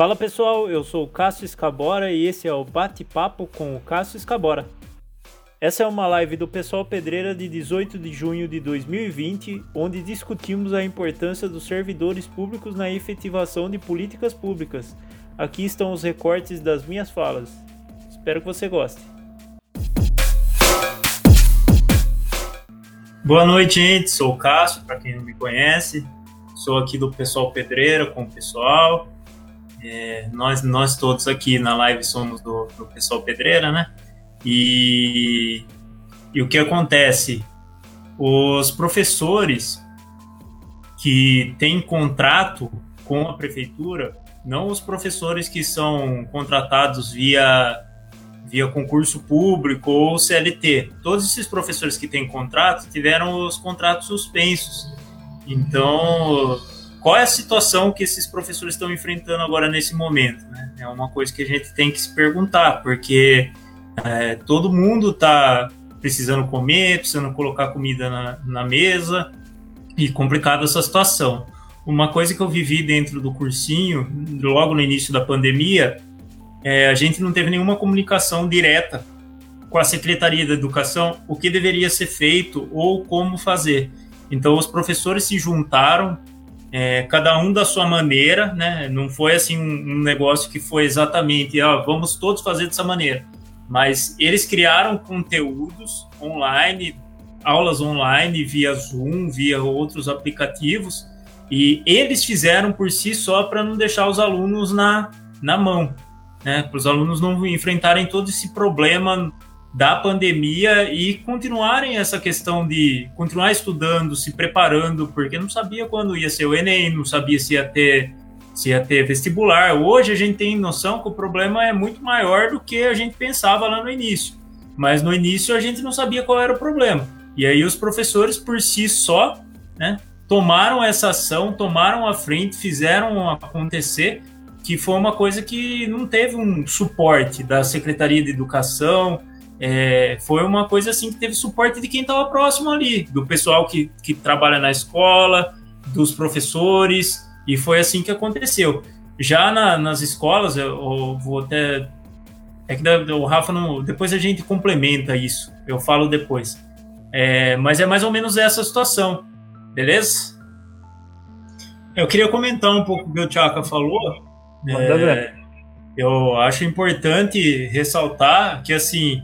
Fala pessoal, eu sou o Cássio Escabora e esse é o Bate-Papo com o Cássio Escabora. Essa é uma live do Pessoal Pedreira de 18 de junho de 2020, onde discutimos a importância dos servidores públicos na efetivação de políticas públicas. Aqui estão os recortes das minhas falas. Espero que você goste. Boa noite, gente. Sou o Cássio, para quem não me conhece. Sou aqui do Pessoal Pedreira com o pessoal. É, nós, nós todos aqui na live somos do, do pessoal pedreira, né? E, e o que acontece? Os professores que têm contrato com a prefeitura, não os professores que são contratados via, via concurso público ou CLT. Todos esses professores que têm contrato tiveram os contratos suspensos. Então, qual é a situação que esses professores estão enfrentando agora nesse momento? Né? É uma coisa que a gente tem que se perguntar, porque é, todo mundo está precisando comer, precisando colocar comida na, na mesa, e complicada essa situação. Uma coisa que eu vivi dentro do cursinho, logo no início da pandemia, é, a gente não teve nenhuma comunicação direta com a Secretaria da Educação, o que deveria ser feito ou como fazer. Então, os professores se juntaram é, cada um da sua maneira, né? Não foi assim um, negócio que foi exatamente, ah, vamos todos fazer dessa maneira. Mas eles criaram conteúdos online, aulas online via Zoom, via outros aplicativos, e eles fizeram por si só para não deixar os alunos na, na mão, né? Para os alunos não enfrentarem todo esse problema da pandemia e continuarem essa questão de continuar estudando, se preparando, porque não sabia quando ia ser o Enem, não sabia se ia ter se ia ter vestibular. Hoje a gente tem noção que o problema é muito maior do que a gente pensava lá no início. Mas no início a gente não sabia qual era o problema. E aí os professores por si só, né, tomaram essa ação, tomaram a frente, fizeram acontecer, que foi uma coisa que não teve um suporte da Secretaria de Educação, é, foi uma coisa assim que teve suporte de quem estava próximo ali, do pessoal que, que trabalha na escola, dos professores, e foi assim que aconteceu. Já na, nas escolas, eu, eu, vou até. É que o Rafa não. Depois a gente complementa isso, eu falo depois. É, mas é mais ou menos essa situação, beleza? Eu queria comentar um pouco o que o Tchaka falou. É, eu acho importante ressaltar que, assim,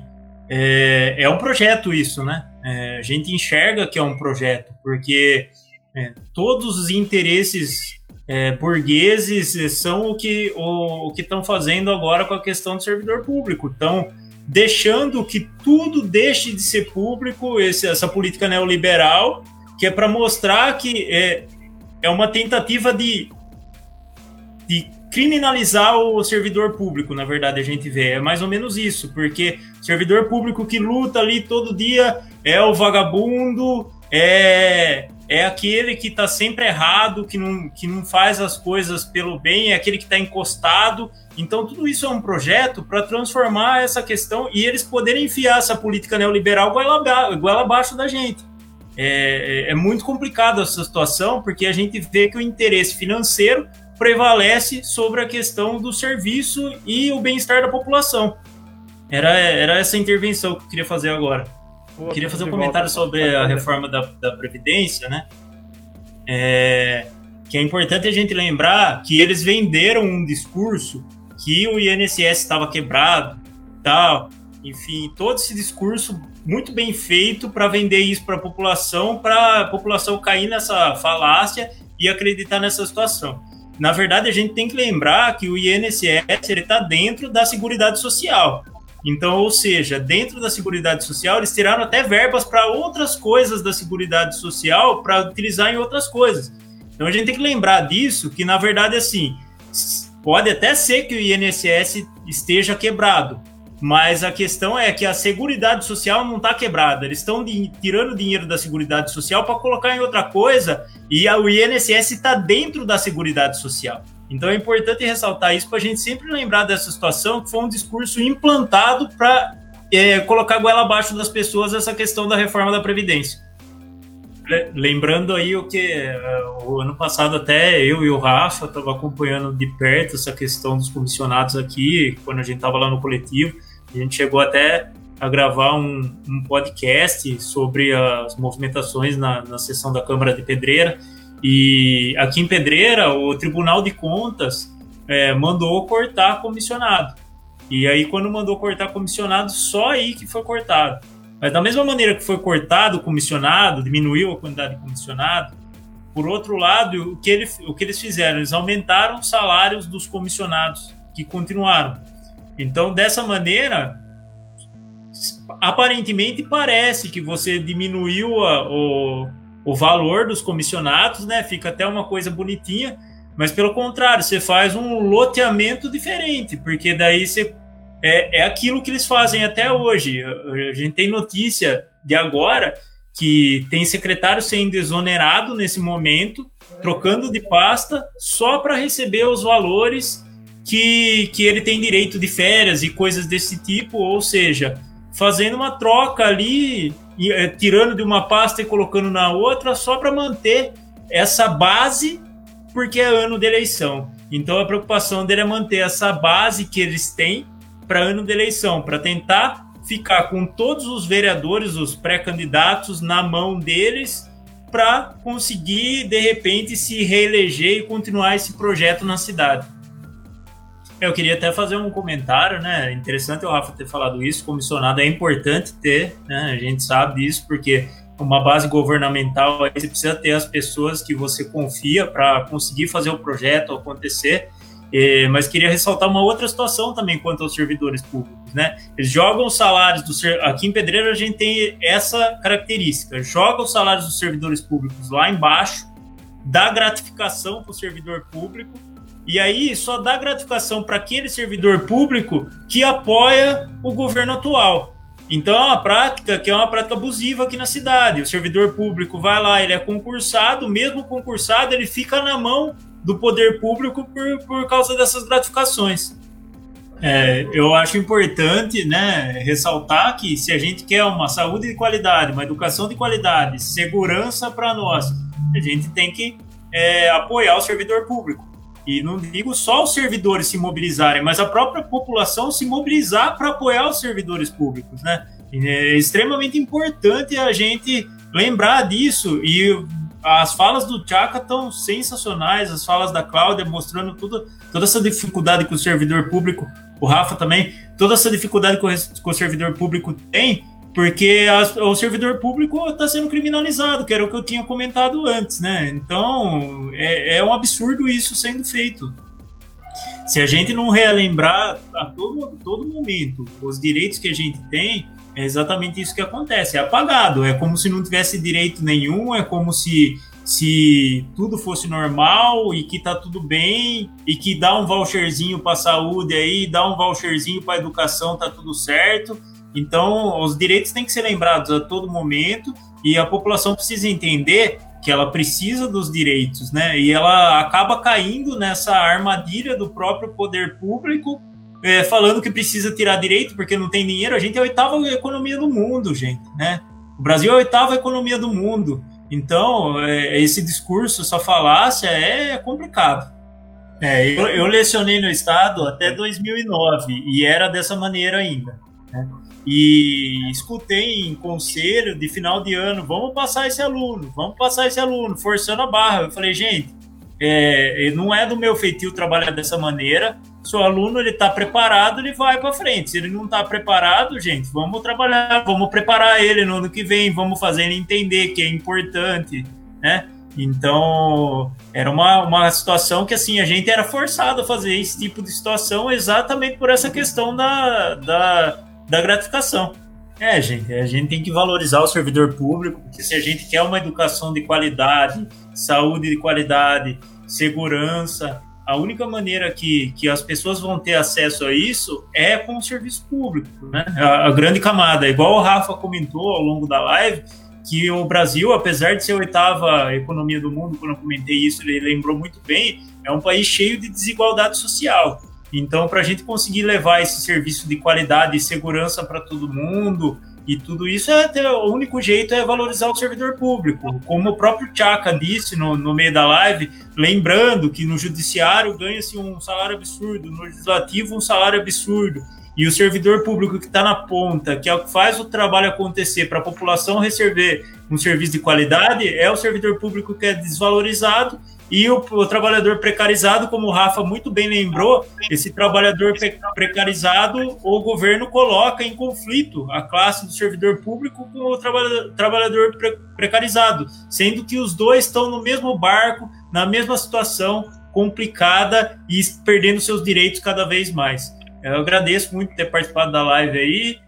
é, é um projeto isso, né? É, a gente enxerga que é um projeto, porque é, todos os interesses é, burgueses são o que o, o que estão fazendo agora com a questão do servidor público. Estão deixando que tudo deixe de ser público, esse, essa política neoliberal, que é para mostrar que é, é uma tentativa de, de criminalizar o servidor público, na verdade, a gente vê. É mais ou menos isso, porque servidor público que luta ali todo dia é o vagabundo, é, é aquele que está sempre errado, que não, que não faz as coisas pelo bem, é aquele que está encostado. Então, tudo isso é um projeto para transformar essa questão e eles poderem enfiar essa política neoliberal igual abaixo da gente. É, é, é muito complicado essa situação, porque a gente vê que o interesse financeiro prevalece sobre a questão do serviço e o bem-estar da população. Era, era essa intervenção que eu queria fazer agora. Queria fazer um comentário sobre a reforma da, da Previdência, né? É, que é importante a gente lembrar que eles venderam um discurso que o INSS estava quebrado, tal, enfim, todo esse discurso muito bem feito para vender isso para a população, para a população cair nessa falácia e acreditar nessa situação na verdade, a gente tem que lembrar que o INSS está dentro da Seguridade Social. Então, ou seja, dentro da Seguridade Social, eles tiraram até verbas para outras coisas da Seguridade Social para utilizar em outras coisas. Então, a gente tem que lembrar disso, que na verdade, assim, pode até ser que o INSS esteja quebrado, mas a questão é que a Seguridade Social não está quebrada. Eles estão tirando dinheiro da Seguridade Social para colocar em outra coisa e o INSS está dentro da Seguridade Social. Então é importante ressaltar isso para a gente sempre lembrar dessa situação, que foi um discurso implantado para é, colocar goela abaixo das pessoas essa questão da reforma da Previdência. lembrando aí o que uh, o ano passado até eu e o Rafa estava acompanhando de perto essa questão dos comissionados aqui, quando a gente estava lá no coletivo, a gente chegou até a gravar um, um podcast sobre as movimentações na, na sessão da Câmara de Pedreira. E aqui em Pedreira, o Tribunal de Contas é, mandou cortar comissionado. E aí, quando mandou cortar comissionado, só aí que foi cortado. Mas da mesma maneira que foi cortado o comissionado, diminuiu a quantidade de comissionado, por outro lado, o que, ele, o que eles fizeram? Eles aumentaram os salários dos comissionados, que continuaram. Então, dessa maneira, aparentemente parece que você diminuiu a, o, o valor dos comissionados, né? Fica até uma coisa bonitinha, mas pelo contrário, você faz um loteamento diferente, porque daí você é, é aquilo que eles fazem até hoje. A gente tem notícia de agora que tem secretário sendo exonerado nesse momento, trocando de pasta, só para receber os valores que, que ele tem direito de férias e coisas desse tipo, ou seja, fazendo uma troca ali, é, tirando de uma pasta e colocando na outra, só para manter essa base, porque é ano de eleição. Então a preocupação dele é manter essa base que eles têm para ano de eleição, para tentar ficar com todos os vereadores, os pré-candidatos, na mão deles, para conseguir, de repente, se reeleger e continuar esse projeto na cidade. Eu queria até fazer um comentário, né? Interessante o Rafa ter falado isso. Comissionado é importante ter, né? A gente sabe disso, porque uma base governamental você precisa ter as pessoas que você confia para conseguir fazer o projeto acontecer. Mas queria ressaltar uma outra situação também quanto aos servidores públicos, né? Eles jogam os salários do aqui em Pedreira a gente tem essa característica, joga os salários dos servidores públicos lá embaixo, dá gratificação para o servidor público e aí só dá gratificação para aquele servidor público que apoia o governo atual. Então é uma prática que é uma prática abusiva aqui na cidade. O servidor público vai lá, ele é concursado, mesmo concursado, ele fica na mão do poder público por, por causa dessas gratificações. É, eu acho importante né, ressaltar que se a gente quer uma saúde de qualidade, uma educação de qualidade, segurança para nós, a gente tem que é, apoiar o servidor público. E não digo só os servidores se mobilizarem, mas a própria população se mobilizar para apoiar os servidores públicos, né? É extremamente importante a gente lembrar disso e as falas do Tchaka estão sensacionais, as falas da Cláudia mostrando tudo, toda essa dificuldade que o servidor público, o Rafa também, toda essa dificuldade que o, servidor público tem porque a, o servidor público está sendo criminalizado, que era o que eu tinha comentado antes, né? Então é, é um absurdo isso sendo feito. Se a gente não relembrar a todo, todo momento os direitos que a gente tem, é exatamente isso que acontece. É apagado. É como se não tivesse direito nenhum, é como se, se tudo fosse normal e que tá tudo bem e que dá um voucherzinho para saúde aí, dá um voucherzinho para educação, tá tudo certo. Então, os direitos têm que ser lembrados a todo momento e a população precisa entender que ela precisa dos direitos, né? E ela acaba caindo nessa armadilha do próprio poder público, é, falando que precisa tirar direito porque não tem dinheiro. A gente é a oitava economia do mundo, gente, né? O Brasil é a oitava economia do mundo. Então, é, esse discurso, essa falácia é complicado. É, eu, eu lecionei no Estado até 2009 e era dessa maneira ainda. Né? e escutei em conselho de final de ano, vamos passar esse aluno, vamos passar esse aluno, forçando a barra. Eu falei, gente, é, não é do meu feitio trabalhar dessa maneira. Se o aluno ele está preparado, ele vai para frente. Se ele não está preparado, gente, vamos trabalhar, vamos preparar ele no ano que vem, vamos fazer ele entender que é importante, né? Então, era uma, uma situação que, assim, a gente era forçado a fazer esse tipo de situação exatamente por essa questão da, da, da gratificação. É, gente, a gente tem que valorizar o servidor público, porque se a gente quer uma educação de qualidade, saúde de qualidade, segurança, a única maneira que, que as pessoas vão ter acesso a isso é com o serviço público, né? A, a grande camada, igual o Rafa comentou ao longo da live, que o Brasil, apesar de ser a oitava economia do mundo, quando eu comentei isso, ele lembrou muito bem, é um país cheio de desigualdade social. Então, para a gente conseguir levar esse serviço de qualidade e segurança para todo mundo, E tudo isso é ter, o único jeito é valorizar o servidor público. Como o próprio Tchaka disse no, no meio da live, lembrando que no judiciário ganha-se um salário absurdo, no legislativo um salário absurdo. E o servidor público que está na ponta, que é o que faz o trabalho acontecer para a população receber um serviço de qualidade, é o servidor público que é desvalorizado e o, o, trabalhador precarizado, como o Rafa muito bem lembrou, esse trabalhador precarizado, o governo coloca em conflito a classe do servidor público com o trabalhador, trabalhador pre, precarizado, sendo que os dois estão no mesmo barco, na mesma situação complicada e perdendo seus direitos cada vez mais. Eu agradeço muito ter participado da live aí.